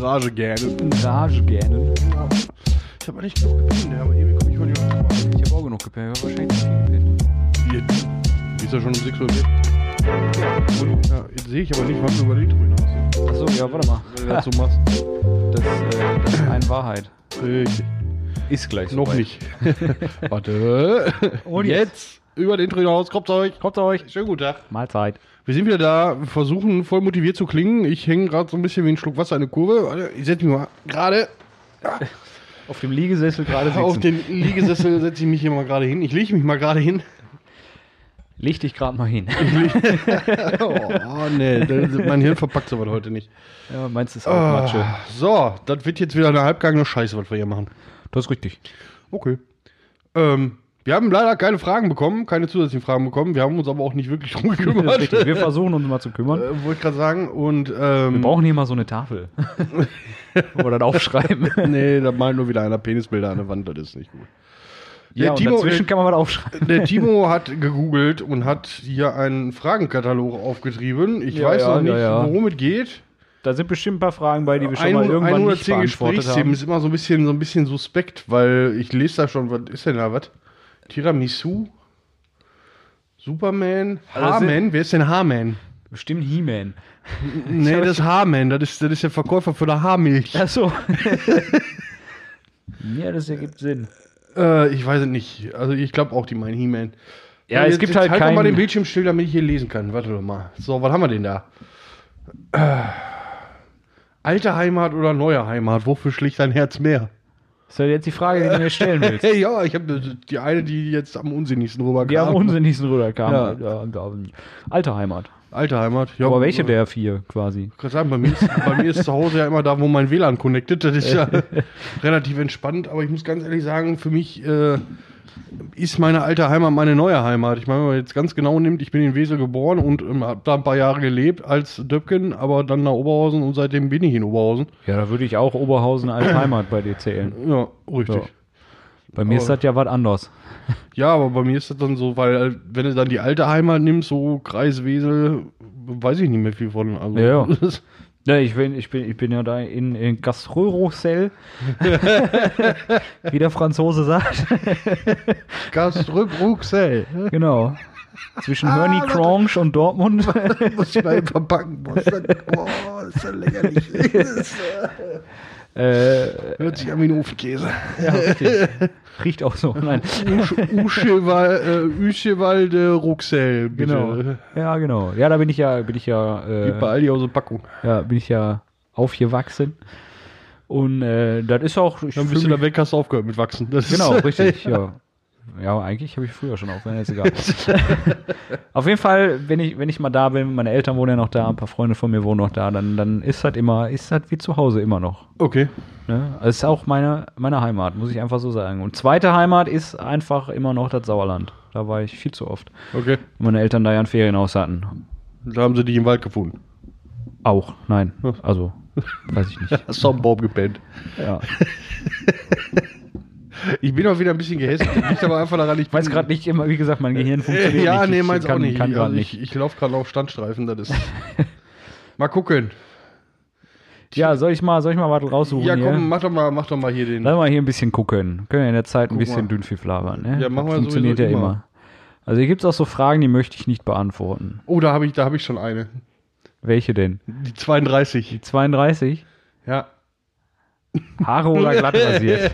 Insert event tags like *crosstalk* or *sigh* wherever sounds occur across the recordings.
Rage gerne. Rage gerne. Ich habe nicht genug gepennt, aber irgendwie komme ich heute nicht mehr raus. Ich habe auch genug gepennt. Ich habe wahrscheinlich zu viel gepennt. Wie ist ja schon um 6 Uhr im Bett? Ja, jetzt sehe ich aber nicht, was du über den Intro hinaus Achso, ja, warte mal. Wenn du das so machst. Das, äh, das ist eine Wahrheit. Richtig. Ist gleich Noch soweit. nicht. *laughs* Warte. Und jetzt. Über den Intro hinaus. Kommt euch. Kommt euch. Schönen guten Tag. Mahlzeit. Wir sind wieder da, versuchen voll motiviert zu klingen. Ich hänge gerade so ein bisschen wie ein Schluck Wasser in eine Kurve. Ich setze mich mal gerade Auf dem Liegesessel gerade sitzen. auf den Liegesessel, setze ich mich hier mal gerade hin. Ich lege mich mal gerade hin. Leg dich gerade mal hin. *laughs* Oh, nee, mein Hirn verpackt sowas heute nicht. ja, meinst du ist auch Matsche. Ah, so, das wird jetzt wieder eine halbgangene Scheiße, was wir hier machen. Das ist richtig. Okay. Ähm, wir haben leider keine Fragen bekommen, keine zusätzlichen Fragen bekommen. Wir haben uns aber auch nicht wirklich *laughs* drum gekümmert. Wir versuchen uns mal zu kümmern. äh, Wollte ich gerade sagen. Und ähm, Wir brauchen hier mal so eine Tafel. *laughs* Wo wir dann aufschreiben. nee, da malt nur wieder einer Penisbilder an der Wand, das ist nicht gut. Ja, Der und Timo- dazwischen kann man was aufschreiben. Der Timo hat gegoogelt und hat hier einen Fragenkatalog aufgetrieben. Ich Ja, weiß ja, noch nicht, ja, ja. worum es geht. Da sind bestimmt ein paar Fragen bei, die wir schon mal 100 irgendwann nicht 110 beantwortet Gesprächsthemen haben. ist immer so ein bisschen, so ein bisschen suspekt, weil ich lese da schon, was ist denn da, was? Tiramisu? Superman? Also Haarman? Wer ist denn Haarman? Bestimmt He-Man. Nee, *laughs* das ist Haarman, das ist, das ist der Verkäufer für der Haarmilch. Achso. *laughs* ja, das ergibt Sinn. Äh, ich weiß es nicht. Also ich glaube auch, die meinen He-Man. Ja, es gibt halt halt doch mal den keinen- Bildschirm still, damit ich hier lesen kann. Warte doch mal. So, was haben wir denn da? Äh, alte Heimat oder neue Heimat? Wofür schlicht dein Herz mehr? Das ist ja jetzt die Frage, die du mir stellen willst. *laughs* Hey, ja, ich habe die eine, die jetzt am unsinnigsten rüberkam. Die am unsinnigsten rüberkamen. Ja. Ja. Ja, Alte Heimat. Alte Heimat. Ja, Aber welche der vier quasi? Ich kann sagen, bei mir, ist, bei mir ist zu Hause ja immer da, wo mein WLAN connected. Das ist ja *laughs* relativ entspannt. Aber ich muss ganz ehrlich sagen, für mich äh, ist meine alte Heimat meine neue Heimat. Ich meine, wenn man jetzt ganz genau nimmt, ich bin in Wesel geboren und ähm, habe da ein paar Jahre gelebt als Döpken, aber dann nach Oberhausen und seitdem bin ich in Oberhausen. Ja, da würde ich auch Oberhausen als Heimat bei dir zählen. Ja, richtig. Ja. Bei mir ist Aber- das ja was anderes. Ja, aber bei mir ist das dann so, weil äh, wenn du dann die alte Heimat nimmst, so Kreis Wesel, weiß ich nicht mehr viel von. Also, Ja, ja. *laughs* Ja, ich bin, ich bin, ich bin ja da in, in Gaströroxell, *laughs* wie der Franzose sagt. *laughs* Gastrück Ruxell. genau. Zwischen Ah, Cronch und Dortmund. *laughs* Muss ich mal verpacken. Boah, ist das, boah, ist das lächerlich. Äh, Hört sich an wie ein Ofenkäse. ja, richtig. Riecht auch so. Nein. Äh, Uschewalde Ruxell, bitte. Genau. Ja, genau. Ja, da bin ich ja, bin ich ja, Gibt bei äh, Aldi aus der Packung. ja, bin ich ja aufgewachsen. Und äh, das ist auch. Dann bist du da weg, hast du aufgehört mit Wachsen. Das Genau, richtig, ja. Ja, eigentlich habe ich früher schon auf, wenn jetzt egal. *laughs* auf jeden Fall, wenn ich, wenn ich mal da bin, meine Eltern wohnen ja noch da, ein paar Freunde von mir wohnen noch da, dann, dann ist das immer, ist das wie zu Hause immer noch. Okay. Ne? Das ist auch meine, meine Heimat, muss ich einfach so sagen. Und zweite Heimat ist einfach immer noch das Sauerland. Da war ich viel zu oft. Okay. Und meine Eltern da ja ein Ferienhaus hatten. Da haben sie dich im Wald gefunden. Auch, nein. Also, weiß ich nicht. *laughs* Hast du am Baum gepennt. Ja. *laughs* Ich bin auch wieder ein bisschen gehässig. Liegt aber einfach daran, ich Ich weiß gerade nicht immer, wie gesagt, mein Gehirn funktioniert Ja, nicht. nee, Ich meins kann, auch nicht. Kann also gerade ich nicht. ich laufe gerade auf Standstreifen, das ist. *laughs* mal gucken. Ja, soll ich mal, soll ich mal was raussuchen Ja, hier? komm, mach doch mal, mach doch mal hier den. Lass mal hier ein bisschen gucken. Können wir in der Zeit ein Guck bisschen. Dünnpfiff labern. Ne? Ja, machen wir Funktioniert ja immer. immer. Also hier gibt es auch so Fragen, die möchte ich nicht beantworten. Oh, da habe ich, da habe ich schon eine. Welche denn? Die 32. Die 32? Ja. Haare oder glatt *laughs* rasiert?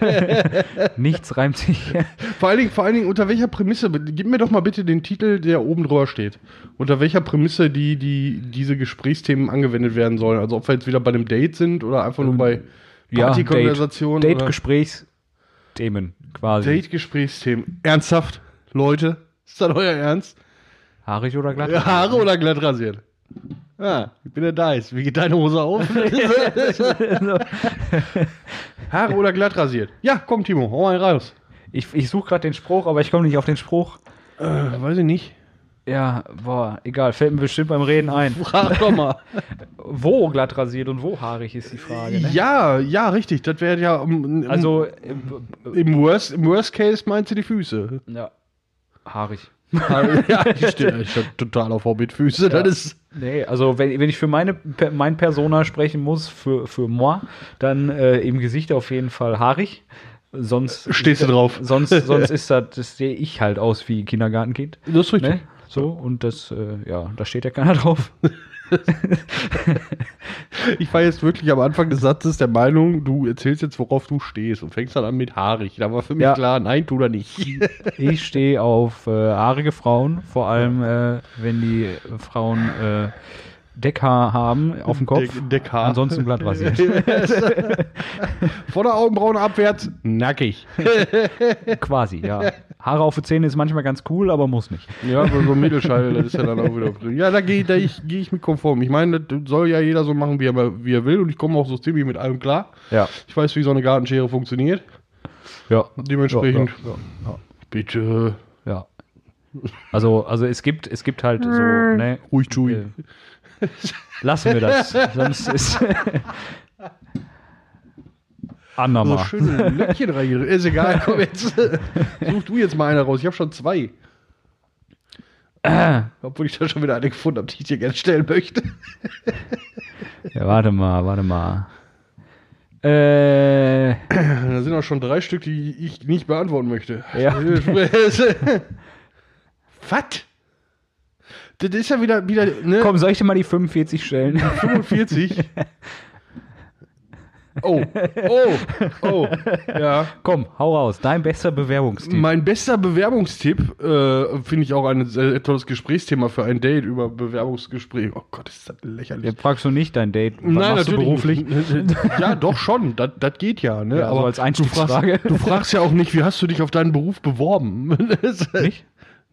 Nichts reimt sich. Vor allen, Dingen, vor allen Dingen, unter welcher Prämisse, gib mir doch mal bitte den Titel, der oben drüber steht. Unter welcher Prämisse die, die, diese Gesprächsthemen angewendet werden sollen. Also ob wir jetzt wieder bei einem Date sind oder einfach nur bei Partykonversationen. Date, oder- Date-Gesprächsthemen quasi. Date-Gesprächsthemen. Ernsthaft, Leute? Ist das euer Ernst? Haarig oder glatt Ja, Haare oder glatt rasiert? Ah, ich bin der Dice. Wie geht deine Hose auf? *laughs* *laughs* Haare oder glatt rasiert? Ja, komm, Timo, hau mal raus. Ich, ich suche gerade den Spruch, aber ich komme nicht auf den Spruch. Äh, weiß ich nicht. Ja, boah, egal, fällt mir bestimmt beim Reden ein. *laughs* Frag doch mal. Wo glatt rasiert und wo haarig ist die Frage, ne? Ja, ja, richtig. Das wäre ja. um, um, Also, äh, im, Worst, im Worst Case meinst du die Füße. ja, haarig. *laughs* ja, ich stehe total auf Hobbitfüße. Das ist. Nee, also wenn, wenn ich für meine mein Persona sprechen muss, für, für moi, dann äh, im Gesicht auf jeden Fall haarig. Sonst Stehst du drauf. Sonst, *laughs* sonst ist das, das sehe ich halt aus wie Kindergartenkind. Das ist richtig. Ne? So, und das, äh, ja, da steht ja keiner drauf. *laughs* *laughs* Ich war jetzt wirklich am Anfang des Satzes der Meinung, du erzählst jetzt, worauf du stehst und fängst dann an mit haarig. Da war für mich Ja. klar, nein, tu da nicht. *laughs* Ich stehe auf äh, haarige Frauen, vor allem äh, wenn die Frauen äh, Deckhaar haben auf dem Kopf. Deck- Deckhaar. Ansonsten glatt rasiert. *laughs* Von der Augenbrauen abwärts, nackig. *laughs* Quasi, ja. Haare auf die Zähne ist manchmal ganz cool, aber muss nicht. Ja, aber so ein Mittelscheitel, das ist ja dann auch wieder drin. Ja, da gehe da ich, geh ich mit konform. Ich meine, das soll ja jeder so machen, wie er, wie er will und ich komme auch so ziemlich mit allem klar. Ja. Ich weiß, wie so eine Gartenschere funktioniert. Ja. Dementsprechend, Ja, ja, bitte, ja, ja. Also, also es gibt, es gibt halt so, ne? ruhig Chewy. Lassen wir das. Sonst ist. *laughs* So Andermal. schöne Löckchen rein. Ist egal, komm jetzt. Such du jetzt mal eine raus. Ich habe schon zwei. Obwohl ich da schon wieder eine gefunden habe, die ich dir gerne stellen möchte. Ja, warte mal, warte mal. Äh, Da sind auch schon drei Stück, die ich nicht beantworten möchte. Ja. *laughs* *laughs* Was? Das ist ja wieder, wieder ne? komm, soll ich dir mal die 45 stellen? 45. *laughs* Oh, oh, oh, ja. komm, hau raus. Dein bester Bewerbungstipp. Mein bester Bewerbungstipp, äh, finde ich auch ein sehr tolles Gesprächsthema für ein Date über Bewerbungsgespräch. Oh Gott, ist das lächerlich. Jetzt fragst du nicht dein Date. Was Nein, machst du beruflich? Ja, doch schon. Das, das geht ja. Ne? Ja, so als Einstiegsfrage. Du fragst, du fragst ja auch nicht, wie hast du dich auf deinen Beruf beworben? *laughs* Nicht?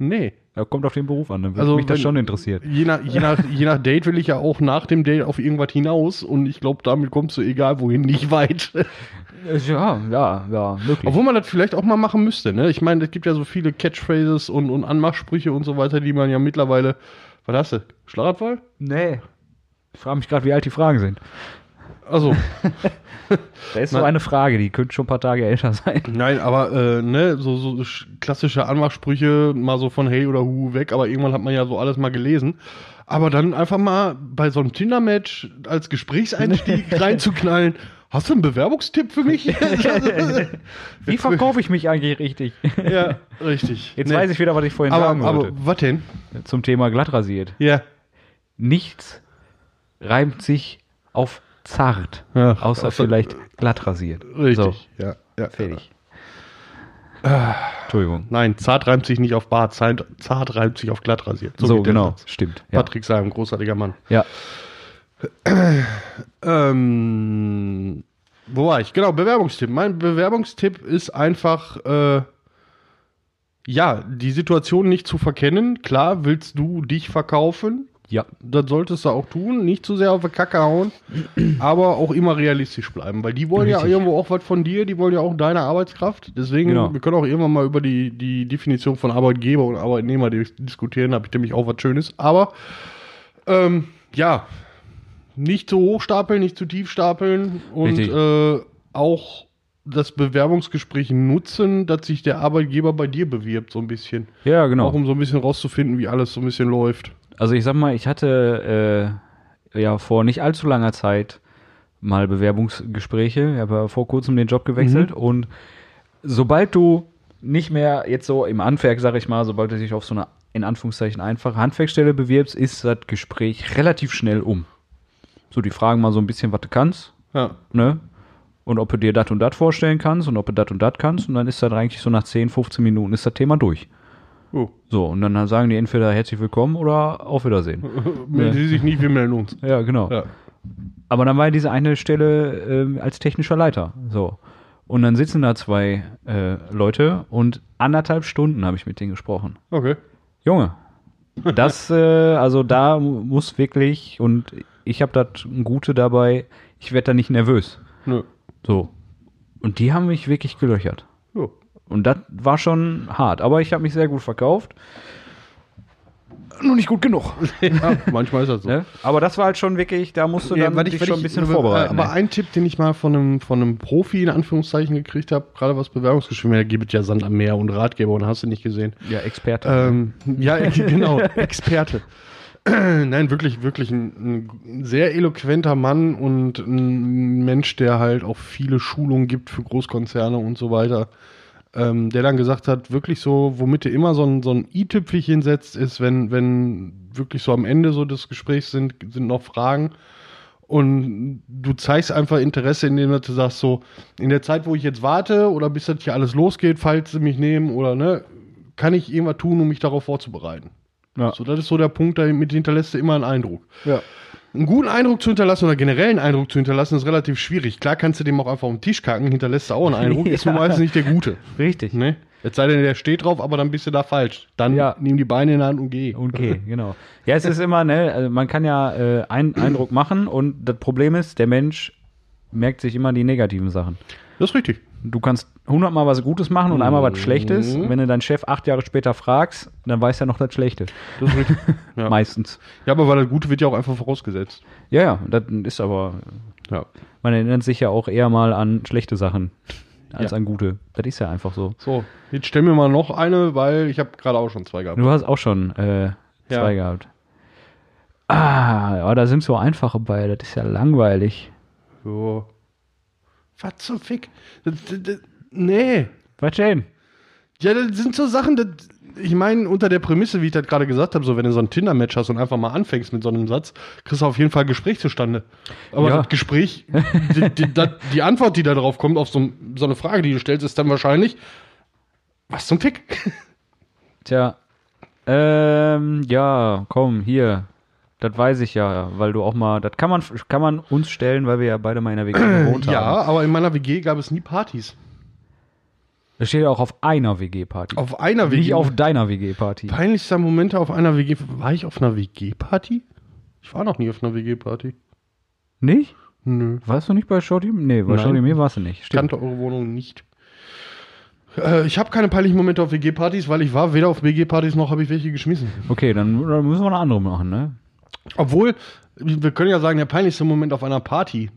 Nee. Ja, kommt auf den Beruf an, dann würde Also, mich das wenn- schon interessiert. Je nach, je, nach, *laughs* je nach Date will ich ja auch nach dem Date auf irgendwas hinaus und ich glaube, damit kommst du egal wohin nicht weit. Ja, ja, ja, möglich. Obwohl man das vielleicht auch mal machen müsste. Ne? Ich meine, es gibt ja so viele Catchphrases und, und Anmachsprüche und so weiter, die man ja mittlerweile. Was hast du? Schlaganfall? nee. Ich frage mich gerade, wie alt die Fragen sind. Also, *laughs* Da ist so eine Frage, die könnte schon ein paar Tage älter sein. nein, aber äh, ne, so, so sch- klassische Anmachsprüche, mal so von hey oder hu weg, aber irgendwann hat man ja so alles mal gelesen. Aber dann einfach mal bei so einem Tinder-Match als Gesprächseinstieg *laughs* reinzuknallen. Hast du einen Bewerbungstipp für mich? *laughs* Wie verkaufe ich mich eigentlich richtig? ja, richtig. Jetzt Nee. weiß ich wieder, was ich vorhin sagen aber, wollte. aber was denn? Zum Thema glattrasiert. Ja. Nichts reimt sich auf zart, Ja, außer außer- vielleicht glattrasiert. Richtig. Ja, ja. So, fertig. Entschuldigung. Nein, zart reimt sich nicht auf Bart, zart, zart reimt sich auf glatt rasiert. So, der genau, Satz. stimmt. Ja. Patrick Salm, großartiger Mann. ja. *clears throat* Ähm, wo war ich? Genau, Bewerbungstipp. Mein Bewerbungstipp ist einfach, äh, ja, die Situation nicht zu verkennen. Klar, willst du dich verkaufen? Ja. Das solltest du auch tun. Nicht zu sehr auf die Kacke hauen, aber auch immer realistisch bleiben, weil die wollen ja Richtig. irgendwo auch was von dir, die wollen ja auch deine Arbeitskraft. Deswegen, Genau. wir können auch irgendwann mal über die, die Definition von Arbeitgeber und Arbeitnehmer dis- diskutieren, da habe ich nämlich auch was Schönes. Aber ähm, ja, nicht zu hoch stapeln, nicht zu tief stapeln und äh, auch das Bewerbungsgespräch nutzen, dass sich der Arbeitgeber bei dir bewirbt, so ein bisschen. Ja, genau. Auch um so ein bisschen rauszufinden, wie alles so ein bisschen läuft. Also ich sag mal, ich hatte äh, ja vor nicht allzu langer Zeit mal Bewerbungsgespräche. Ich habe ja vor kurzem den Job gewechselt und sobald du nicht mehr jetzt so im Handwerk, sag ich mal, sobald du dich auf so eine in Anführungszeichen einfache Handwerkstelle bewirbst, ist das Gespräch relativ schnell um. So, die fragen mal so ein bisschen, was du kannst, Ja, ne? Und ob du dir das und das vorstellen kannst und ob du das und das kannst. Und dann ist das eigentlich so nach 10, 15 Minuten ist das Thema durch. Oh. So, und dann sagen die entweder herzlich willkommen oder auf Wiedersehen. *laughs* melden sie sich nicht, wir melden uns. Ja, genau. Ja. Aber dann war ja diese eine Stelle ähm, als technischer Leiter. So. Und dann sitzen da zwei äh, Leute und anderthalb Stunden habe ich mit denen gesprochen. Okay. Junge, *laughs* das, äh, also da mu- muss wirklich, und ich habe das Gute dabei, ich werde da nicht nervös. Nö. So. Und die haben mich wirklich gelöchert. Und das war schon hart. Aber ich habe mich sehr gut verkauft. Nur nicht gut genug. *laughs* ja, manchmal ist das so. Ne? Aber das war halt schon wirklich, da musst du Ja, dann weil ich- dich weil schon ein ich- bisschen aber- vorbereiten. Aber ne? ein Tipp, den ich mal von einem, von einem Profi in Anführungszeichen gekriegt habe, gerade was Bewerbungsgespräche, da gibt es ja Sand am Meer und Ratgeber und hast du nicht gesehen. ja, Experte. Ähm, ja, *laughs* genau, Experte. *clears throat* Nein, wirklich, wirklich ein, ein sehr eloquenter Mann und ein Mensch, der halt auch viele Schulungen gibt für Großkonzerne und so weiter. Ähm, der dann gesagt hat, wirklich so, womit du immer so ein, so ein i-Tüpfelchen setzt, ist, wenn, wenn wirklich so am Ende so des Gesprächs sind, sind noch Fragen und du zeigst einfach Interesse, indem du sagst so, in der Zeit, wo ich jetzt warte oder bis das hier alles losgeht, falls sie mich nehmen oder ne, kann ich irgendwas tun, um mich darauf vorzubereiten. ja. So, das ist so der Punkt, damit hinterlässt du immer einen Eindruck. ja. Einen guten Eindruck zu hinterlassen oder generell einen Eindruck zu hinterlassen, ist relativ schwierig. Klar kannst du dem auch einfach auf den Tisch kacken, hinterlässt du auch einen Eindruck, *laughs* ist nur Ja. meistens nicht der gute. Richtig. Ne? Jetzt sei denn, der steht drauf, aber dann bist du da falsch. Dann Ja. nimm die Beine in die Hand und geh. Okay, *laughs* genau. Ja, es ist immer, ne, also man kann ja äh, einen Eindruck machen und das Problem ist, der Mensch merkt sich immer die negativen Sachen. Das ist richtig. Du kannst hundertmal was Gutes machen und einmal was Schlechtes. Mhm. Wenn du deinen Chef acht Jahre später fragst, dann weiß er noch das Schlechte. Das ist richtig. *laughs* ja. Meistens. ja, aber weil das Gute wird ja auch einfach vorausgesetzt. Ja, ja, das ist aber, Ja. man erinnert sich ja auch eher mal an schlechte Sachen als Ja. an gute. Das ist ja einfach so. So, jetzt stell mir mal noch eine, weil ich habe gerade auch schon zwei gehabt. Du hast auch schon äh, zwei Ja. gehabt. Ah, ja, da sind so einfache bei, das ist ja langweilig. So. Was zum Fick? Das, das, das, nee. Was denn? Ja, das sind so Sachen, das, ich meine, unter der Prämisse, wie ich das gerade gesagt habe, so wenn du so ein Tinder-Match hast und einfach mal anfängst mit so einem Satz, kriegst du auf jeden Fall Gespräch zustande. Aber Ja. das Gespräch, die, die, das, die Antwort, die da drauf kommt, auf so, ein- so eine Frage, die du stellst, ist dann wahrscheinlich, was zum Fick? Tja, ähm, ja, komm, hier. Das weiß ich ja, weil du auch mal, das kann man, kann man uns stellen, weil wir ja beide mal in der WG gewohnt *clears throat* Ja, haben. aber in meiner WG gab es nie Partys. Das steht ja auch auf einer WG-Party. Auf einer WG. Nicht auf deiner WG-Party. Peinlichster Momente auf einer WG. War ich auf einer WG-Party? Ich war noch nie auf einer WG-Party. Nicht? Nö. Warst du nicht bei Shorty? Nee, bei Nein. Shorty mir warst du nicht. Ich kannte eure Wohnung nicht. Äh, ich habe keine peinlichen Momente auf WG-Partys, weil ich war weder auf WG-Partys noch habe ich welche geschmissen. Okay, dann, dann müssen wir eine andere machen, ne? Obwohl, wir können ja sagen, der peinlichste Moment auf einer Party.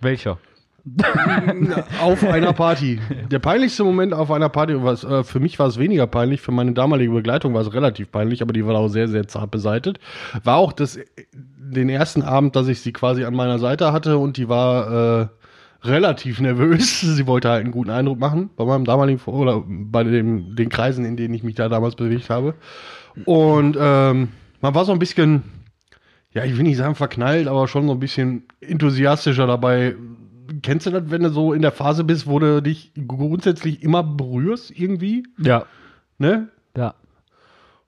Welcher? *laughs* auf einer Party. Der peinlichste Moment auf einer Party, was, äh, für mich war es weniger peinlich, für meine damalige Begleitung war es relativ peinlich, aber die war auch sehr, sehr zart beseitet. War auch das, den ersten Abend, dass ich sie quasi an meiner Seite hatte und die war äh, relativ nervös. *laughs* Sie wollte halt einen guten Eindruck machen bei meinem damaligen, Vor- oder bei dem, den Kreisen, in denen ich mich da damals bewegt habe. Und ähm, man war so ein bisschen, ja, ich will nicht sagen verknallt, aber schon so ein bisschen enthusiastischer dabei. Kennst du das, wenn du so in der Phase bist, wo du dich grundsätzlich immer berührst irgendwie? Ja. Ne? Ja.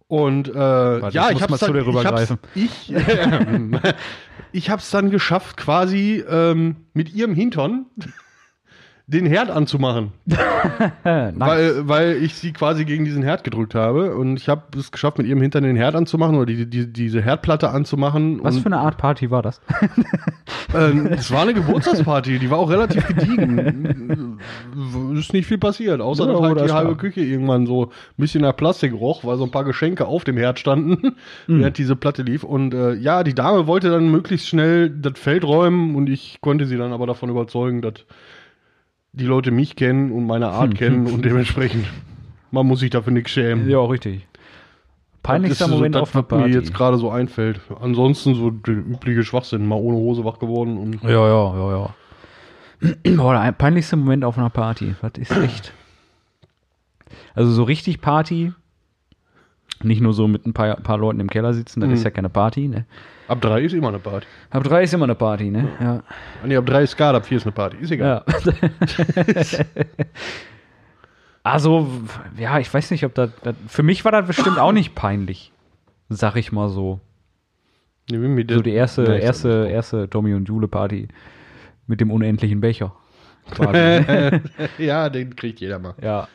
Und äh, ja, ich hab's mal zu dann, ich hab's, ich, *laughs* ich hab's dann geschafft, quasi ähm, mit ihrem Hintern den Herd anzumachen. *laughs* Äh, nice. Weil, weil ich sie quasi gegen diesen Herd gedrückt habe. Und ich habe es geschafft, mit ihrem Hintern den Herd anzumachen oder die, die, diese Herdplatte anzumachen. Was für eine Art Party war das? *laughs* ähm, Es war eine Geburtstagsparty, die war auch relativ gediegen. ist nicht viel passiert, außer Ja, dass halt die halbe. Küche irgendwann so ein bisschen nach Plastik roch, weil so ein paar Geschenke auf dem Herd standen, Mhm. während diese Platte lief. Und äh, ja, die Dame wollte dann möglichst schnell das Feld räumen und ich konnte sie dann aber davon überzeugen, dass die Leute mich kennen und meine Art kennen und dementsprechend, man muss sich dafür nichts schämen. ja, richtig. Peinlichster Das ist Moment so, auf das, einer was mir Party. jetzt gerade so einfällt. Ansonsten so der übliche Schwachsinn, mal ohne Hose wach geworden und Ja, ja, ja, ja. *clears throat* Boah, der peinlichste Moment auf einer Party. Was ist echt? Also so richtig Party. Nicht nur so mit ein paar, paar Leuten im Keller sitzen, das Mhm. ist ja keine Party, ne? ab drei ist immer eine Party. Ab drei ist immer eine Party, ne? Ja. Ah, Nee, ab drei ist Skala, ab vier ist eine Party. Ist egal. ja. *laughs* also, ja, ich weiß nicht, ob das, das. Für mich war das bestimmt auch nicht peinlich. Sag ich mal so. Nee, So die erste, ist erste, erste Tommy und Jule Party mit dem unendlichen Becher. Quasi. *laughs* ja, den kriegt jeder mal. Ja.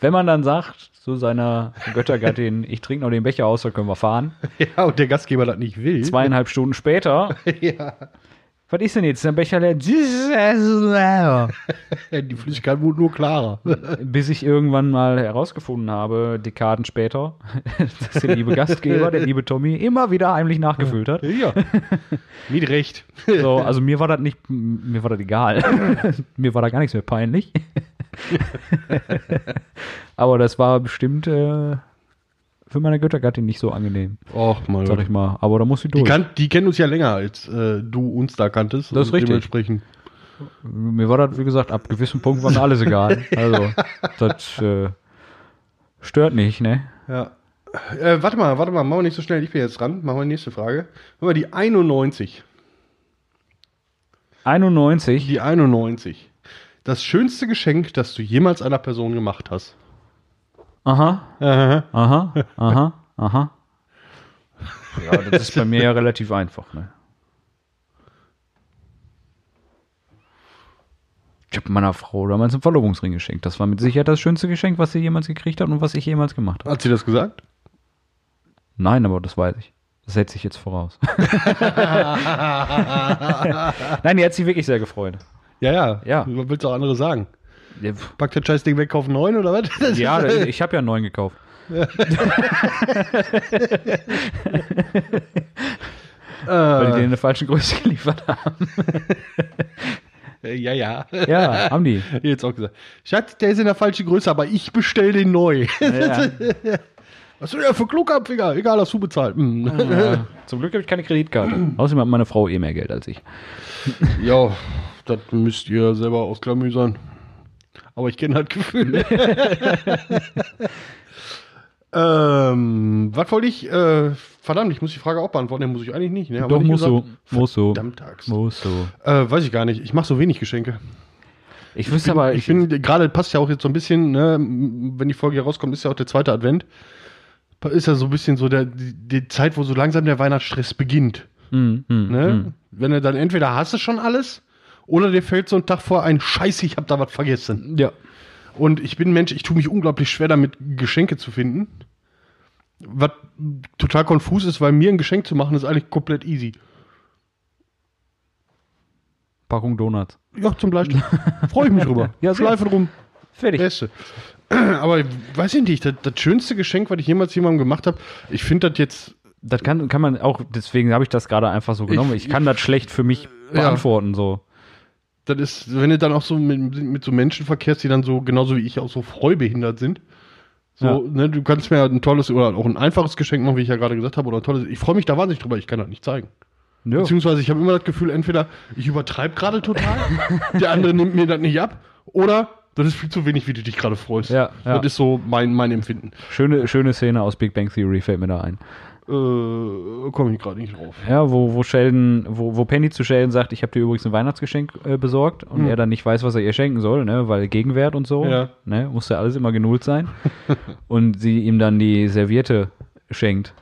Wenn man dann sagt zu seiner Göttergattin, *laughs* ich trinke noch den Becher aus, dann können wir fahren. Ja, und der Gastgeber das nicht will. Zweieinhalb Stunden später *laughs* ja. Was ist denn jetzt? Der Becher leer. *laughs* Die Flüssigkeit wurde nur klarer. Bis ich irgendwann mal herausgefunden habe, Dekaden später, dass der liebe Gastgeber, der liebe Tommy, immer wieder heimlich nachgefüllt hat. ja. Mit Recht. So, also mir war das nicht, mir war das egal. mir war da gar nichts mehr peinlich. *laughs* Aber das war bestimmt äh, für meine Göttergattin nicht so angenehm, Och, mal. sag ich mal. Aber da muss sie Die, durch. kan die kennen uns ja länger, als äh, du uns da kanntest. Das ist richtig. Dementsprechend. Mir war das, wie gesagt, ab gewissem Punkt war mir alles egal. Also, das äh, stört nicht, ne? Ja. Äh, warte mal, warte mal, machen wir nicht so schnell. Ich bin jetzt dran. Machen wir die nächste Frage. Machen wir die 91. 91. Die 91. Das schönste Geschenk, das du jemals einer Person gemacht hast. Aha, Aha. aha, aha, aha. Ja, das ist bei mir ja relativ einfach, ne? Ich habe meiner Frau damals einen Verlobungsring geschenkt. Das war mit Sicherheit das schönste Geschenk, was sie jemals gekriegt hat und was ich jemals gemacht habe. Hat sie das gesagt? Nein, aber das weiß ich. Das setze ich jetzt voraus. *laughs* Nein, die hat sich wirklich sehr gefreut. Ja, ja. Ja. Was willst du auch andere sagen? Ja, Packt das Scheißding weg, kauf neuen oder was? Das Ja, ist- ich habe ja neuen gekauft. *laughs* Weil die den in der falschen Größe geliefert haben. Äh, ja, ja. Ja, haben die. *laughs* Jetzt auch gesagt. Schatz, der ist in der falschen Größe, aber ich bestell den neu. Ja. *laughs* Was ist denn für Klugabfinger? Egal, hast du bezahlt. Hm. Ja. Zum Glück habe ich keine Kreditkarte. *clears throat* Außerdem hat meine Frau eh mehr Geld als ich. Ja, das müsst ihr selber ausklamüsern. Aber ich kenne halt Gefühle. *laughs* ähm, was wollte ich? Äh, verdammt, ich muss die Frage auch beantworten. Den muss ich eigentlich nicht. Ne? Doch, muss so. Muss so. Muss so. Äh, weiß ich gar nicht. Ich mache so wenig Geschenke. Ich wüsste aber, ich bin gerade passt ja auch jetzt so ein bisschen, ne, wenn die Folge hier rauskommt, ist ja auch der zweite Advent. Ist ja so ein bisschen so der, die, die Zeit, wo so langsam der Weihnachtsstress beginnt. Mm, mm, Ne? mm. Wenn du dann entweder hast du schon alles oder dir fällt so ein Tag vor ein Scheiße, ich habe da was vergessen. Ja. Und ich bin ein Mensch, ich tue mich unglaublich schwer damit, Geschenke zu finden. Was total konfus ist, weil mir ein Geschenk zu machen, ist eigentlich komplett easy. Packung Donuts. Ja, zum Beispiel. Freue ich mich drüber. *laughs* Ja. Schleife drum. Fertig. Beste. *clears throat* Aber weiß ich nicht, das, das schönste Geschenk, was ich jemals jemandem gemacht habe, ich finde das jetzt. Das kann, kann man auch, deswegen habe ich das gerade einfach so genommen. Ich, kann das schlecht für mich Ja. beantworten, so. Das ist, wenn du dann auch so mit, mit so Menschen verkehrst, die dann so, genauso wie ich, auch so freubehindert sind. So, Ja. ne, du kannst mir ein tolles oder auch ein einfaches Geschenk machen, wie ich ja gerade gesagt habe, oder ein tolles. Ich freue mich da wahnsinnig drüber, ich kann das nicht zeigen. Ja. Beziehungsweise ich habe immer das Gefühl, entweder ich übertreibe gerade total, *laughs* der andere nimmt mir das nicht ab, oder das ist viel zu wenig, wie du dich gerade freust. Ja, ja. Das ist so mein, mein Empfinden. Schöne, schöne Szene aus Big Bang Theory fällt mir da ein. Äh, komme ich gerade nicht drauf. Ja, wo, wo Sheldon, wo, wo Penny zu Sheldon sagt, ich habe dir übrigens ein Weihnachtsgeschenk äh, besorgt und er dann nicht weiß, was er ihr schenken soll, ne, weil Gegenwert und so, Hm. Ja. ne, muss ja alles immer genullt sein. *laughs* und sie ihm dann die Serviette schenkt.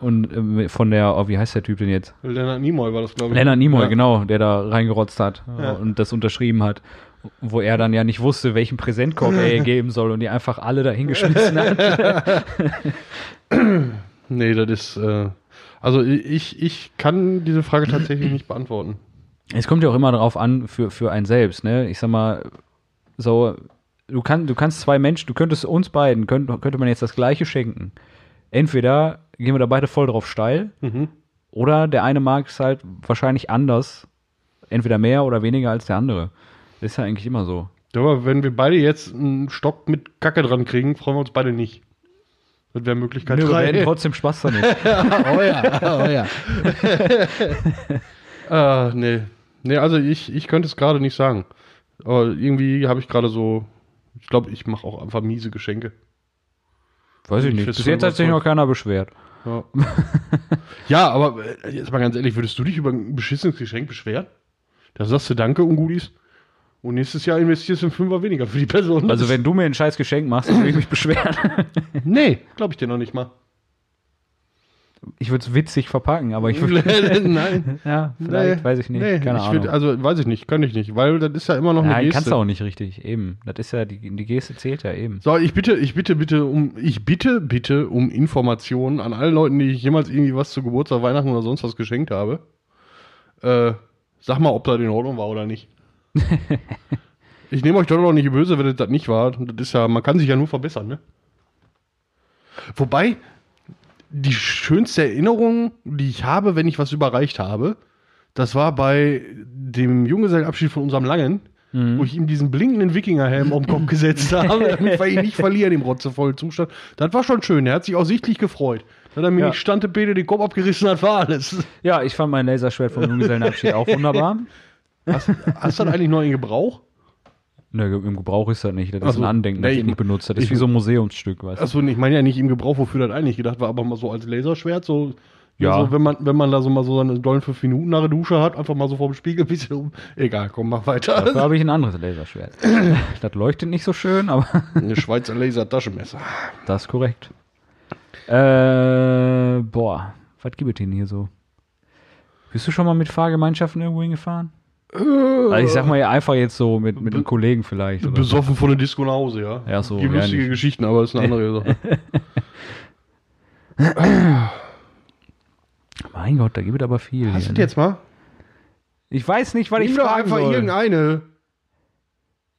Und äh, von der, oh, wie heißt der Typ denn jetzt? Leonard Nimoy war das, glaube ich. Leonard Nimoy, Ja. genau, der da reingerotzt hat Ja. und das unterschrieben hat. Wo er dann ja nicht wusste, welchen Präsentkorb er ihr *laughs* geben soll und die einfach alle da hingeschmissen hat. *laughs* Nee, das ist. Äh, also ich, ich kann diese Frage tatsächlich nicht beantworten. Es kommt ja auch immer darauf an, für, für einen selbst, ne? Ich sag mal, so, du, kann, du kannst zwei Menschen, du könntest uns beiden, könnt, könnte man jetzt das Gleiche schenken. Entweder gehen wir da beide voll drauf steil, Mhm. oder der eine mag es halt wahrscheinlich anders. Entweder mehr oder weniger als der andere. Das ist ja eigentlich immer so. Aber wenn wir beide jetzt einen Stock mit Kacke dran kriegen, freuen wir uns beide nicht. Das wäre Möglichkeit Nö, wir drei. hätten trotzdem Spaß damit. *laughs* oh ja, oh ja. *laughs* ah, nee. Nee, also ich, ich könnte es gerade nicht sagen. Aber irgendwie habe ich gerade so. Ich glaube, ich mache auch einfach miese Geschenke. Weiß ich Ich nicht. Bis jetzt hat sich noch keiner beschwert. Ja, *laughs* ja aber äh, jetzt mal ganz ehrlich, würdest du dich über ein beschissenes Geschenk beschweren? Da sagst du Danke und Gudis. Und nächstes Jahr investierst du einen Fünfer weniger für die Person. Also wenn du mir ein scheiß Geschenk machst, dann würde ich mich beschweren. *laughs* Nee, glaube ich dir noch nicht mal. Ich würde es witzig verpacken, aber ich würde. *laughs* Nein. *laughs* ja, vielleicht, Nee, weiß ich nicht. Nee, Keine ich Ahnung. würd- also weiß ich nicht, kann ich nicht, weil das ist ja immer noch eine Nein, Geste. kannst du auch nicht richtig, eben. Das ist ja, die, die Geste zählt ja eben. So, ich bitte, ich bitte, bitte um, ich bitte, bitte um Informationen an alle Leuten, die ich jemals irgendwie was zu Geburtstag, Weihnachten oder sonst was geschenkt habe. Äh, sag mal, ob das in Ordnung war oder nicht. *laughs* ich nehme euch doch noch nicht böse, wenn das das nicht war. Das ist ja, man kann sich ja nur verbessern, ne? Wobei, die schönste Erinnerung, die ich habe, wenn ich was überreicht habe, das war bei dem Junggesellenabschied von unserem Langen, wo ich ihm diesen blinkenden Wikingerhelm auf den Kopf gesetzt *laughs* habe, damit wir ihn nicht verlieren im rotzevollen Zustand. Das war schon schön. Er hat sich auch sichtlich gefreut. Dann hat er mir Ja. nicht Stantepede den Kopf abgerissen hat, war alles. Ja, ich fand mein Laserschwert vom Junggesellenabschied auch wunderbar. *laughs* Hast, hast du das eigentlich noch in Gebrauch? Ne, im Gebrauch ist das nicht. Das Ach ist ein Andenken, das Nee, ich ich- nicht benutzt. Das ist wie so ein Museumsstück, weißt du. Achso, ich meine ja nicht im Gebrauch, wofür das eigentlich gedacht war, aber mal so als Laserschwert, so. Ja. So, wenn man, wenn man da so mal so seine dollen fünf Minuten nach der Dusche hat, einfach mal so vor dem Spiegel ein bisschen um. Egal, komm, mach weiter. Dafür habe ich ein anderes Laserschwert. *clears throat* das leuchtet nicht so schön, aber *laughs* Eine Schweizer Laser-Taschenmesser. das ist korrekt. Äh, boah, was gibt es denn hier so? Bist du schon mal mit Fahrgemeinschaften irgendwo hingefahren? Also ich sag mal ja einfach jetzt so mit, mit einem Kollegen vielleicht. Oder so. Besoffen von der Disco nach Hause, ja. Ja, so, Gibt lustige nicht. Geschichten, aber das ist eine andere Sache. *laughs* Mein Gott, da gibt es aber viel. Hast du ne? jetzt mal? Ich weiß nicht, was ich Nimm doch fragen einfach soll. irgendeine.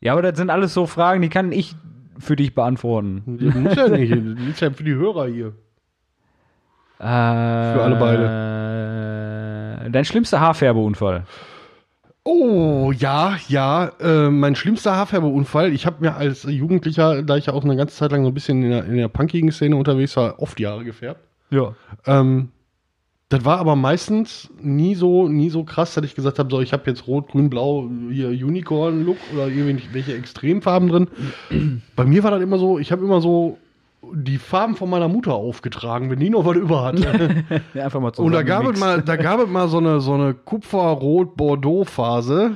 Ja, aber das sind alles so Fragen, die kann ich für dich beantworten. Das muss ja nicht. Das ist ja für die Hörer hier. Für alle beide. Dein schlimmster Haarfärbeunfall. Oh, ja, ja. Äh, mein schlimmster Haarfärbeunfall. Ich habe mir als Jugendlicher, da ich ja auch eine ganze Zeit lang so ein bisschen in der, in der punkigen Szene unterwegs war, oft die Haare gefärbt. Ja. Ähm, das war aber meistens nie so, nie so krass, dass ich gesagt habe, so, ich habe jetzt rot, grün, blau, hier Unicorn-Look oder irgendwelche Extremfarben drin. Bei mir war das immer so, ich habe immer so die Farben von meiner Mutter aufgetragen, wenn die noch was über hatte. *laughs* Ja, einfach mal Und da gab es mal, da gab es mal so eine, so eine Kupfer-Rot-Bordeaux-Phase.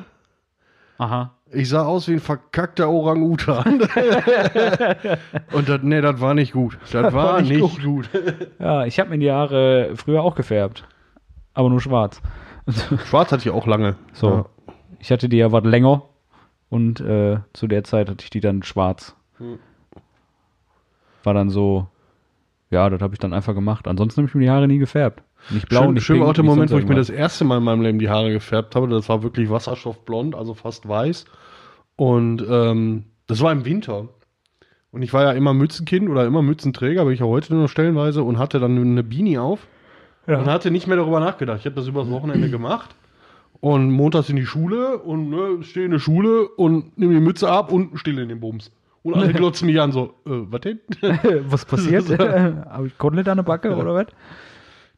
Aha. Ich sah aus wie ein verkackter Orang-Utan. *laughs* Und das, nee, das war nicht gut. Das *laughs* war, nicht nicht, gut. Ja, ich habe mir die Haare früher auch gefärbt. Aber nur schwarz. Schwarz hatte ich auch lange. So. Ja. Ich hatte die ja was länger. Und äh, zu der Zeit hatte ich die dann schwarz. Hm. War dann so, ja, das habe ich dann einfach gemacht. Ansonsten habe ich mir die Haare nie gefärbt. Nicht blau, schön, nicht schön war der Moment, wo ich mir das erste Mal in meinem Leben die Haare gefärbt habe. Das war wirklich wasserstoffblond, also fast weiß. Und ähm, das war im Winter. Und ich war ja immer Mützenkind oder immer Mützenträger, bin ich ja heute nur noch stellenweise und hatte dann eine Beanie auf und hatte nicht mehr darüber nachgedacht. Ich habe das übers Wochenende gemacht und montags in die Schule und ne, stehe in der Schule und nehme die Mütze ab und still in den Bums. Und alle glotzen mich an so, äh, was denn? *laughs* Was passiert? *laughs* Habe ich Kotelett an der Backe oder was?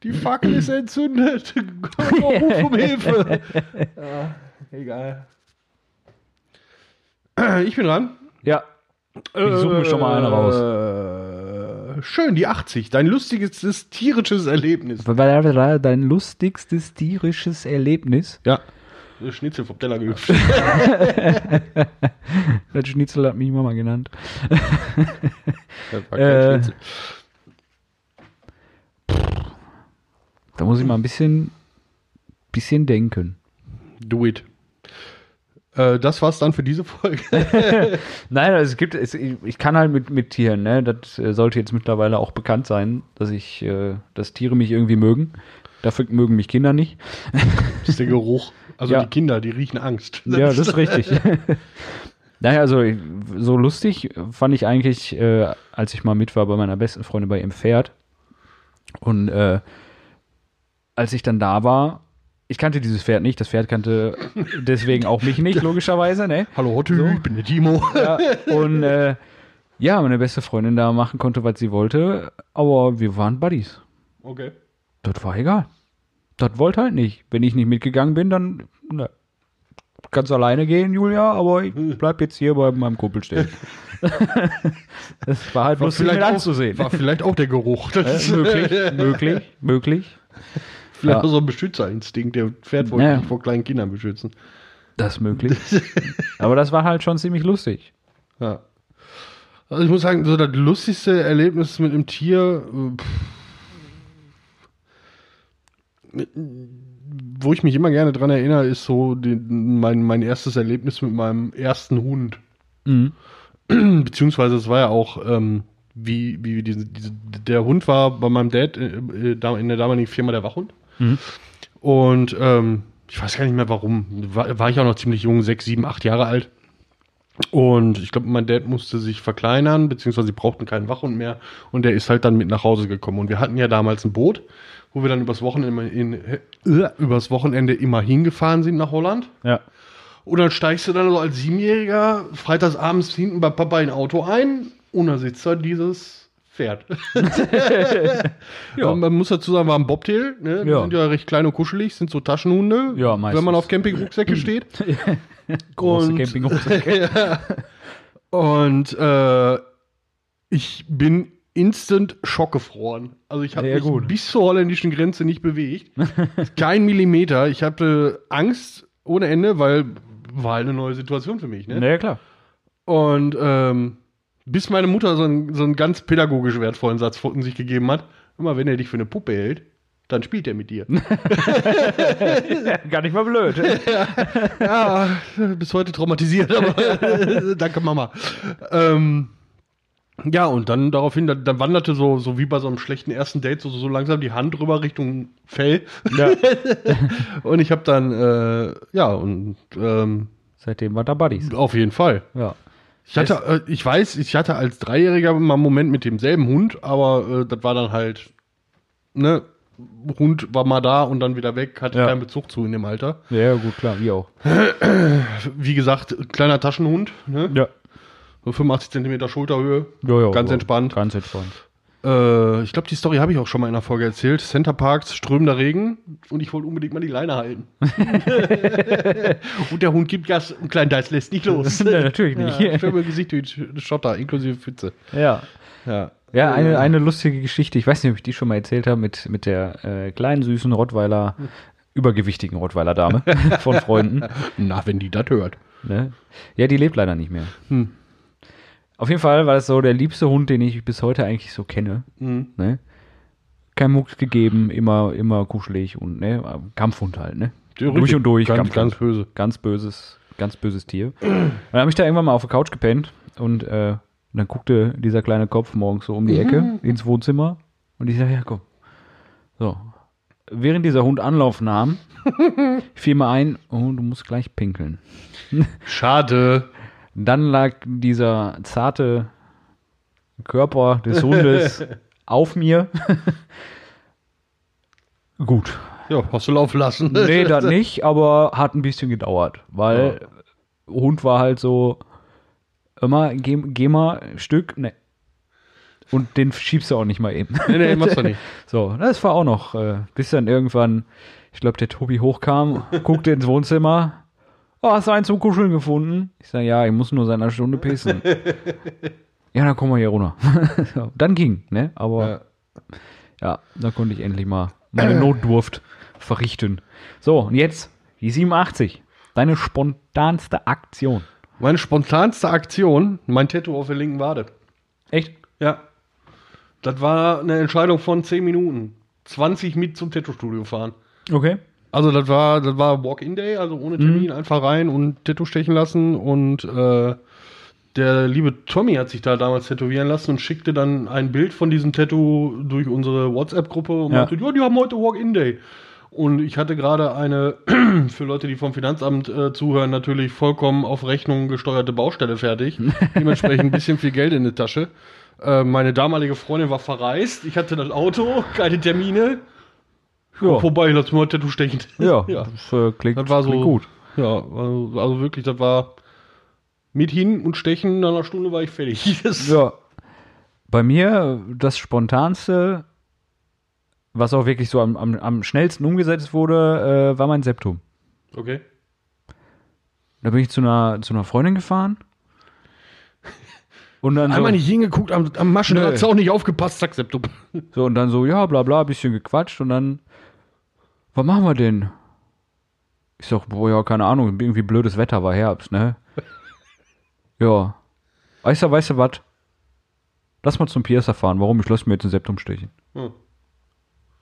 Die Fackel ist entzündet. *laughs* Ruf um Hilfe. ja, egal. Ich bin dran. Ja. Ich suche mir schon mal eine raus. raus. Schön, die 80. Dein lustigstes tierisches Erlebnis. Dein lustigstes tierisches Erlebnis. Ja. Das Schnitzel vom Teller gehüpft. *laughs* Das Schnitzel hat mich Mama genannt. *laughs* Das war kein Äh. Schnitzel. Da muss ich mal ein bisschen, bisschen denken. Do it. Äh, das war's dann für diese Folge. *laughs* Nein, also es gibt, es, ich ich kann halt mit, mit Tieren, ne? Das äh, sollte jetzt mittlerweile auch bekannt sein, dass ich, äh, dass Tiere mich irgendwie mögen. Dafür mögen mich Kinder nicht. Das ist der Geruch. Also Ja. die Kinder, die riechen Angst. *laughs* Ja, das ist richtig. *laughs* naja, also so lustig fand ich eigentlich, äh, als ich mal mit war bei meiner besten Freundin bei ihrem Pferd. Und äh, als ich dann da war, ich kannte dieses Pferd nicht, das Pferd kannte *laughs* deswegen auch mich nicht, logischerweise, ne? Hallo Hotti, ich bin der Timo. Ja, und äh, ja, meine beste Freundin da machen konnte, was sie wollte, aber wir waren Buddies. Okay. Das war egal. Das wollte halt nicht. Wenn ich nicht mitgegangen bin, dann na, kannst alleine gehen, Julia, aber ich bleib jetzt hier bei meinem Kumpel stehen. *laughs* das war halt War lustig mit vielleicht, auch, anzusehen. war vielleicht auch der Geruch. Das Äh, ist möglich, möglich, möglich. Vielleicht Ja. auch so ein Beschützerinstinkt. Der Pferd wollte Ja. nicht vor kleinen Kindern beschützen. Das ist möglich. *laughs* aber das war halt schon ziemlich lustig. Ja. Also ich muss sagen, so das lustigste Erlebnis mit einem Tier, pff, wo ich mich immer gerne dran erinnere, ist so den, mein, mein erstes Erlebnis mit meinem ersten Hund. Mhm. *clears throat* Beziehungsweise es war ja auch, ähm, wie, wie diese, diese, der Hund war bei meinem Dad äh, äh, in der damaligen Firma der Wachhund. Mhm. Und ähm, ich weiß gar nicht mehr warum. War, war ich auch noch ziemlich jung, sechs, sieben, acht Jahre alt. Und ich glaube, mein Dad musste sich verkleinern, beziehungsweise sie brauchten keinen Wachhund mehr. Und der ist halt dann mit nach Hause gekommen. Und wir hatten ja damals ein Boot, wo wir dann übers Wochenende, in, äh, übers Wochenende immer hingefahren sind nach Holland. Ja. Und dann steigst du dann so als Siebenjähriger freitagsabends hinten bei Papa in ein Auto ein und da sitzt da dieses Pferd. *laughs* ja. Und man muss dazu sagen, war ein Bobtail. Ne? Die Ja. sind ja recht klein und kuschelig, sind so Taschenhunde, Ja, meistens. wenn man auf Campingrucksäcke steht. *laughs* Große Und- Campinghose. *laughs* ja. Und äh, ich bin instant schockgefroren. Also ich habe mich gut. bis zur holländischen Grenze nicht bewegt. *laughs* Kein Millimeter. Ich hatte Angst ohne Ende, weil war halt eine neue Situation für mich. Ne? Naja, klar. Und ähm, bis meine Mutter so einen, so einen ganz pädagogisch wertvollen Satz von sich gegeben hat, immer wenn er dich für eine Puppe hält, dann spielt er mit dir. *laughs* Gar nicht mal blöd. *laughs* ja, bis heute traumatisiert, aber danke Mama. Ähm, ja, und dann daraufhin, dann, dann wanderte so, so wie bei so einem schlechten ersten Date so, so langsam die Hand rüber Richtung Fell. ja. *laughs* Und ich habe dann, äh, ja, und ähm, Seitdem war da Buddies. auf jeden Fall. Ja. Ich hatte, äh, ich weiß, ich hatte als Dreijähriger mal einen Moment mit demselben Hund, aber äh, das war dann halt, ne, Hund war mal da und dann wieder weg, hatte Ja. keinen Bezug zu in dem Alter. Ja, gut, klar, wie auch. Wie gesagt, kleiner Taschenhund, ne? Ja. So 85 Zentimeter Schulterhöhe, Jo, jo, ganz jo. entspannt. Ganz entspannt. Äh, ich glaube, die Story habe ich auch schon mal in einer Folge erzählt. Center Parks, strömender Regen und ich wollte unbedingt mal die Leine halten. *laughs* und der Hund gibt Gas und Klein Deiß lässt nicht los. *laughs* Ja, natürlich nicht. Ja, mit Gesicht durch Schotter, inklusive Pfütze. Ja. Ja. Ja, eine, eine lustige Geschichte. Ich weiß nicht, ob ich die schon mal erzählt habe, mit, mit der äh, kleinen, süßen Rottweiler, übergewichtigen Rottweiler-Dame *laughs* von Freunden. Na, wenn die das hört. Ne? Ja, die lebt leider nicht mehr. Hm. Auf jeden Fall war das so der liebste Hund, den ich bis heute eigentlich so kenne. Mhm. Ne? Kein Mucks gegeben, immer, immer kuschelig und ne, Kampfhund halt, ne? Ja, durch und durch, Ganz, ganz böse. Ganz böses, ganz böses Tier. Und dann habe ich da irgendwann mal auf der Couch gepennt und äh, dann guckte dieser kleine Kopf morgens so um die Ecke ins Wohnzimmer und ich sage, ja komm. So. Während dieser Hund Anlauf nahm, *laughs* fiel mir ein, oh, du musst gleich pinkeln. Schade. Dann lag dieser zarte Körper des Hundes *laughs* auf mir. *laughs* Gut. Ja, hast du laufen lassen. Nee, das *laughs* nicht, aber hat ein bisschen gedauert, weil Hund war halt so, immer, geh, geh mal ein Stück, ne. Und den schiebst du auch nicht mal eben. Nee, nee, machst du nicht. So, das war auch noch, äh, bis dann irgendwann, ich glaube, der Tobi hochkam, guckte ins Wohnzimmer. Oh, hast du einen zum Kuscheln gefunden? Ich sage, ja, ich muss nur seit einer Stunde pissen. *laughs* ja, dann kommen wir hier runter. *laughs* dann ging, ne? Aber Ja. ja, da konnte ich endlich mal meine *clears throat* Notdurft verrichten. So, und jetzt die 87. Deine spontanste Aktion. Meine spontanste Aktion, mein Tattoo auf der linken Wade. Echt? Ja. Das war eine Entscheidung von 10 Minuten. 20 mit zum Tattoo-Studio fahren. Okay. Also das war, das war Walk-in-Day, also ohne Termin, einfach rein und Tattoo stechen lassen und äh, der liebe Tommy hat sich da damals tätowieren lassen und schickte dann ein Bild von diesem Tattoo durch unsere WhatsApp-Gruppe und Ja. meinte, ja, die haben heute Walk-in-Day. Und ich hatte gerade eine, *clears throat* für Leute, die vom Finanzamt äh, zuhören, natürlich vollkommen auf Rechnung gesteuerte Baustelle fertig. *laughs* Dementsprechend ein bisschen viel Geld in der Tasche. Äh, meine damalige Freundin war verreist. Ich hatte das Auto, keine Termine. Ja. Vorbei, lass mal Tattoo stechen. Ja, *laughs* ja. das äh, klingt, Das war so klingt gut. Ja, also, also wirklich, das war mit hin und stechen, nach einer Stunde war ich fertig. *laughs* Ja. Bei mir das spontanste, was auch wirklich so am, am, am schnellsten umgesetzt wurde, äh, war mein Septum. Okay. Da bin ich zu einer, zu einer Freundin gefahren. Und dann Einmal so, nicht hingeguckt, am, am Maschendraht auch nicht aufgepasst, zack, Septum. so, und dann so, ja, bla bla, bisschen gequatscht und dann, was machen wir denn? Ich sag, boah, ja, keine Ahnung, irgendwie blödes Wetter, war Herbst, ne? *laughs* ja. Weißt du, weißt du was? Lass mal zum Piercer fahren. Warum? Ich lasse mir jetzt ein Septum stechen. Hm.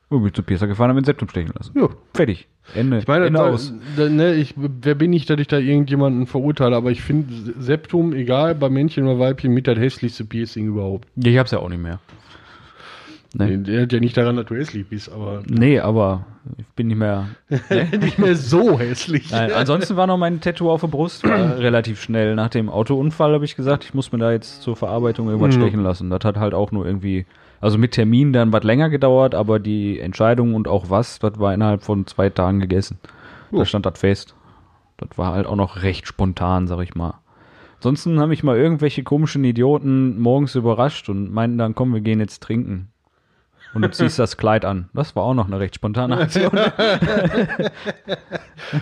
Und bin zum Piercer gefahren, habe mir ein Septum stechen lassen. Ja. Fertig. Ende. Ich meine, Ende da, aus. da, ne, ich, wer bin ich, dass ich da irgendjemanden verurteile, aber ich finde Septum, egal bei Männchen oder Weibchen, mit das hässlichste Piercing überhaupt. Ja, ich hab's ja auch nicht mehr. Nee. Der hat ja nicht daran, dass du hässlich bist, aber Nee, aber ich bin nicht mehr. *laughs* nicht mehr so hässlich. Nein, ansonsten war noch mein Tattoo auf der Brust *clears throat* relativ schnell. Nach dem Autounfall habe ich gesagt, ich muss mir da jetzt zur Verarbeitung irgendwas Mhm. stechen lassen. Das hat halt auch nur irgendwie, also mit Termin dann was länger gedauert, aber die Entscheidung und auch was, das war innerhalb von zwei Tagen gegessen. Ja. Da stand das fest. Das war halt auch noch recht spontan, sag ich mal. Ansonsten haben mich mal irgendwelche komischen Idioten morgens überrascht und meinten dann, komm, wir gehen jetzt trinken. Und du ziehst das Kleid an. Das war auch noch eine recht spontane Aktion. *laughs*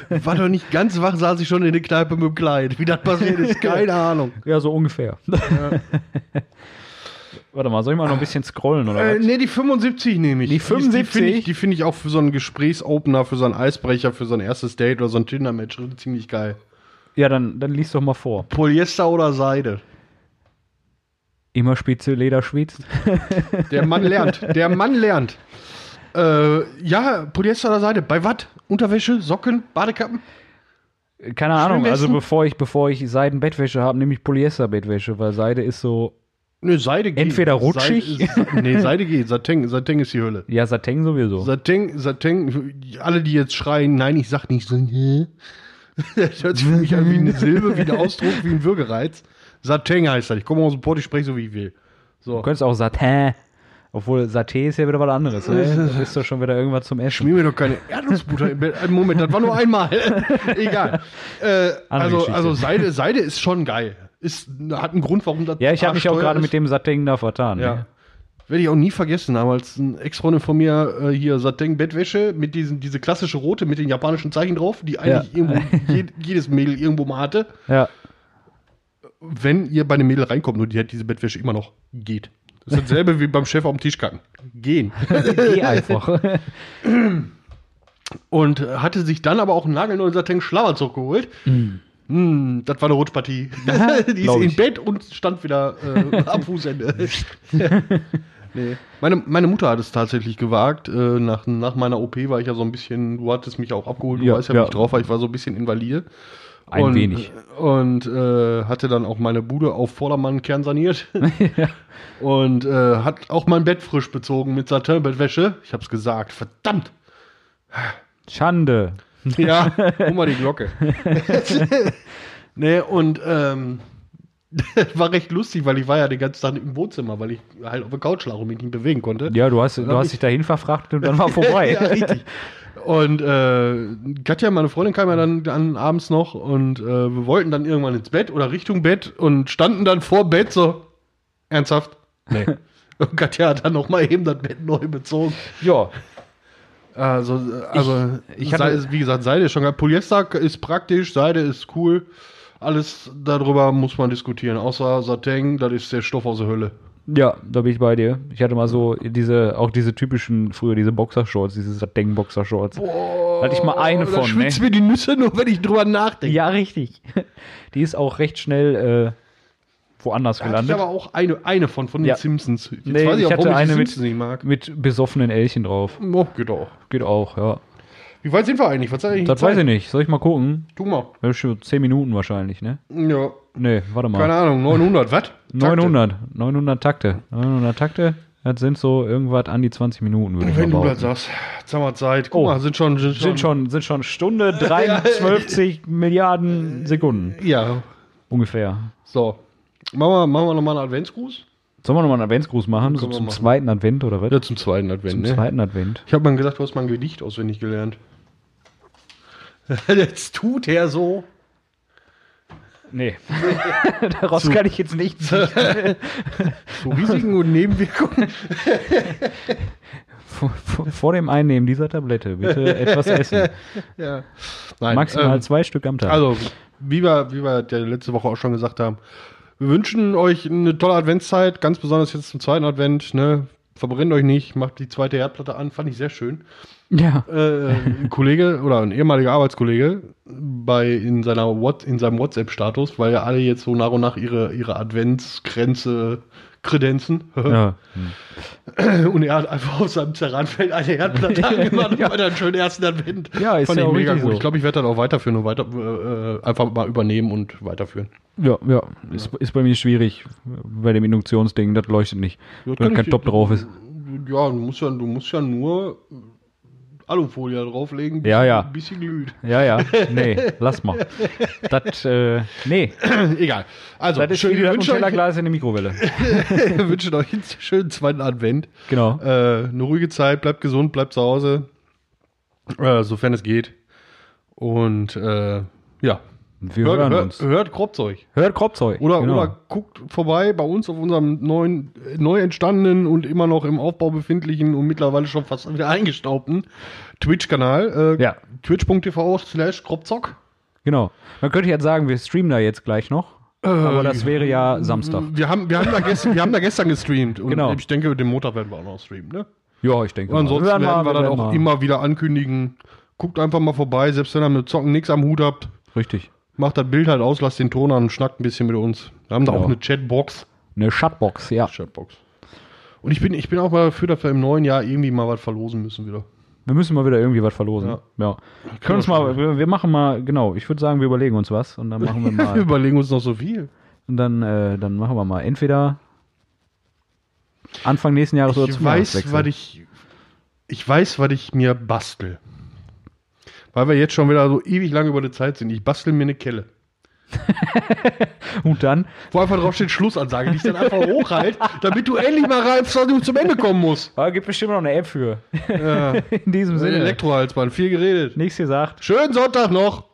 War doch nicht ganz wach, saß ich schon in der Kneipe mit dem Kleid. Wie das passiert ist, keine Ahnung. Ja, so ungefähr. *laughs* Warte mal, soll ich mal noch ein bisschen scrollen oder Äh, was? nee, die 75 nehme ich. Die Die finde 75? ich, die find ich auch für so einen Gesprächsopener, für so einen Eisbrecher, für so ein erstes Date oder so ein Tinder-Match ziemlich geil. Ja, dann, dann lies doch mal vor. Polyester oder Seide? Immer Spitze, Leder schwitzt. *laughs* Der Mann lernt. Der Mann lernt. Äh, ja, Polyester oder Seide. Bei was? Unterwäsche, Socken, Badekappen? Keine Ahnung, also bevor ich, bevor ich Seidenbettwäsche habe, nehme ich Polyester-Bettwäsche, weil Seide ist so, Ne, Seide geht. Entweder rutschig. Seide, nee, Seide geht. Satin, Satin ist die Hölle. ja, Sateng sowieso. Satin, Satin, alle, die jetzt schreien, nein, ich sag nicht so? *laughs* Das hört sich für mich an wie eine Silbe, wie ein Ausdruck, wie ein Würgereiz. Satin heißt das. Ich komme aus dem Port, ich spreche so, wie ich will. So. Du könntest auch Satin, obwohl Saté ist ja wieder was anderes. Ne? *laughs* Das ist doch schon wieder irgendwas zum Essen. Schmier mir doch keine Erdnussbutter im Bett. Äh, Moment, das war nur einmal. *laughs* Egal. Äh, also, also Seide, Seide ist schon geil. Ist, hat einen Grund, warum das Ja, ich habe mich auch gerade mit dem Sateng da vertan. Ja. Ne? Werde ich auch nie vergessen, damals ein Ex-Freundin von mir äh, hier Satin Bettwäsche mit diesen, diese klassische rote mit den japanischen Zeichen drauf, die eigentlich Ja. irgendwo, *laughs* je, jedes Mädel irgendwo mal hatte. Ja. Wenn ihr bei einem Mädel reinkommt und die hat diese Bettwäsche immer noch, geht. Das ist dasselbe wie beim Chef auf dem Tisch kacken. Gehen. *laughs* Geh einfach. *laughs* Und hatte sich dann aber auch einen nagelneuen Satin Schlafanzug geholt. Mm, das war eine Rutschpartie. *laughs* die ist im. Bett und stand wieder äh, am Fußende. nee. meine, meine Mutter hat es tatsächlich gewagt. Äh, nach, nach meiner OP war ich ja so ein bisschen, du hattest mich auch abgeholt, du Ja, weißt ja, ja. wie ich drauf war, ich war so ein bisschen invalide. Ein und, wenig. Und äh, hatte dann auch meine Bude auf Vordermann kernsaniert. *laughs* Und äh, hat auch mein Bett frisch bezogen mit Satinbettwäsche. Ich hab's gesagt, verdammt. Schande. Ja, *laughs* hol mal die Glocke. *laughs* nee, und ähm, war recht lustig, weil ich war ja den ganzen Tag im Wohnzimmer, weil ich halt auf der Couch lag und mich nicht bewegen konnte. Ja, du hast, du hast ich- dich dahin verfrachtet und dann war vorbei. ja, richtig. Und äh, Katja, meine Freundin, kam ja dann, dann abends noch und äh, wir wollten dann irgendwann ins Bett oder Richtung Bett und standen dann vor Bett so, ernsthaft? Nee. *laughs* Und Katja hat dann noch mal eben das Bett neu bezogen. ja. Also, also Ich- ich hatte- Seide, wie gesagt, Seide ist schon geil. Polyester ist praktisch, Seide ist cool. Alles darüber muss man diskutieren. Außer Satin, das ist der Stoff aus der Hölle. Ja, da bin ich bei dir. Ich hatte mal so diese, auch diese typischen, früher diese Boxershorts, diese Sateng-Boxershorts. Hatte ich mal eine da von, ne? schwitzt mir die Nüsse nur, wenn ich drüber nachdenke. Ja, richtig. Die ist auch recht schnell äh, woanders Da hatte ich gelandet. aber auch eine, eine von, von den Ja. Simpsons. Jetzt Nee, weiß ich, ich auch, hatte eine mit-. Mit besoffenen Elchen drauf. Oh, geht auch. Geht auch, ja. Wie weit sind wir eigentlich? Was eigentlich Das weiß ich nicht. Soll ich mal gucken? Tu mal. Ja, schon 10 Minuten wahrscheinlich, ne? Ja, Nee, warte mal. keine Ahnung. 900, was? 900. 900 Takte. 900 Takte. Das sind so irgendwas an die 20 Minuten, würde ich Wenn du das sagst. Jetzt haben wir Zeit. Guck Oh. mal, sind schon, sind schon. Sind schon, sind schon Stunde *laughs* 53 Milliarden Sekunden Ja, ungefähr. so. Machen wir, machen wir nochmal einen Adventsgruß? Sollen wir nochmal einen Adventsgruß machen? So zum machen. zweiten Advent oder was? Ja, zum zweiten Advent, zum ne? zweiten Advent. Ich habe mal gesagt, du hast mal ein Gedicht auswendig gelernt. *laughs* Jetzt tut er so. Nee. *laughs* Daraus kann ich jetzt nichts. *laughs* Zu Risiken und Nebenwirkungen. *laughs* vor, vor, vor dem Einnehmen dieser Tablette bitte etwas essen. Ja. Nein, Maximal ähm, zwei Stück am Tag. Also, wie wir, wie wir der letzte Woche auch schon gesagt haben, wir wünschen euch eine tolle Adventszeit, ganz besonders jetzt zum zweiten Advent. Ne? Verbrennt euch nicht, macht die zweite Herdplatte an, fand ich sehr schön. ja. Äh, ein Kollege oder ein ehemaliger Arbeitskollege bei in seiner What, in seinem WhatsApp-Status, weil ja alle jetzt so nach und nach ihre, ihre Adventsgrenze kredenzen. ja. *laughs* Und er hat einfach auf seinem Terranfeld eine Herdplatte *laughs* angemacht und einen schönen ersten Advent. Ja, ist Fand ja ich mega gut. so. Ich glaube, ich werde das auch weiterführen und weiter, äh, einfach mal übernehmen und weiterführen. Ja, ja. Ist, ist bei mir schwierig bei dem Induktionsding, das leuchtet nicht. Ja, kann kein Top drauf ist. Ja, du musst ja, du musst ja nur Alufolie drauflegen, Ja, ja. ein bisschen glüht. Ja, ja. *laughs* Nee, lass mal. Das, äh, nee. *clears throat* Egal. Also, Das ist schön, wie das Nutella-Glas in der Mikrowelle. wir *laughs* wünschen euch einen schönen zweiten Advent. Genau. Äh, eine ruhige Zeit, bleibt gesund, bleibt zu Hause, äh, sofern es geht. Und äh, ja, Wir hört, hören hört, uns. hört Kropzeug. Hört Kropzeug. Oder, genau. oder guckt vorbei bei uns auf unserem neuen, äh, neu entstandenen und immer noch im Aufbau befindlichen und mittlerweile schon fast wieder eingestaubten Twitch-Kanal. Äh, Ja. Twitch.tv slash Kropzock. Genau. Man könnte jetzt sagen, wir streamen da jetzt gleich noch. aber das wäre ja Samstag. Wir haben, wir, haben da gestern, wir haben da gestern gestreamt. Und Genau. ich denke, den Montag werden wir auch noch streamen. Ne? Ja, ich denke. Und ansonsten werden wir, dann werden auch mal- immer wieder ankündigen. Guckt einfach mal vorbei, selbst wenn ihr mit Zocken nichts am Hut habt. Richtig. Macht das Bild halt aus, lasst den Ton an und schnackt ein bisschen mit uns. Wir haben da Genau. auch eine Chatbox. Eine Shutbox, ja. Chatbox. Und ich bin, ich bin auch mal dafür, dass wir im neuen Jahr irgendwie mal was verlosen müssen wieder. Wir müssen mal wieder irgendwie was verlosen. Ja. Ja. Können uns mal, wir, wir machen mal, genau, ich würde sagen, wir überlegen uns was und dann machen wir *laughs* Wir mal. überlegen uns noch so viel. und dann, äh, dann machen wir mal entweder Anfang nächsten Jahres oder Ich zum weiß, was ich, ich weiß, was ich mir bastel. Weil wir jetzt schon wieder so ewig lang über die Zeit sind. Ich bastel mir eine Kelle. *laughs* Und dann, Wo einfach drauf steht Schlussansage, die ich dann einfach hochhalte, damit du endlich mal reifst, dass du zum Ende kommen musst. ah, gibt bestimmt noch eine App für. Ja. *laughs* In diesem Sinne. Elektrohalsband, viel geredet. Nichts gesagt. Schönen Sonntag noch.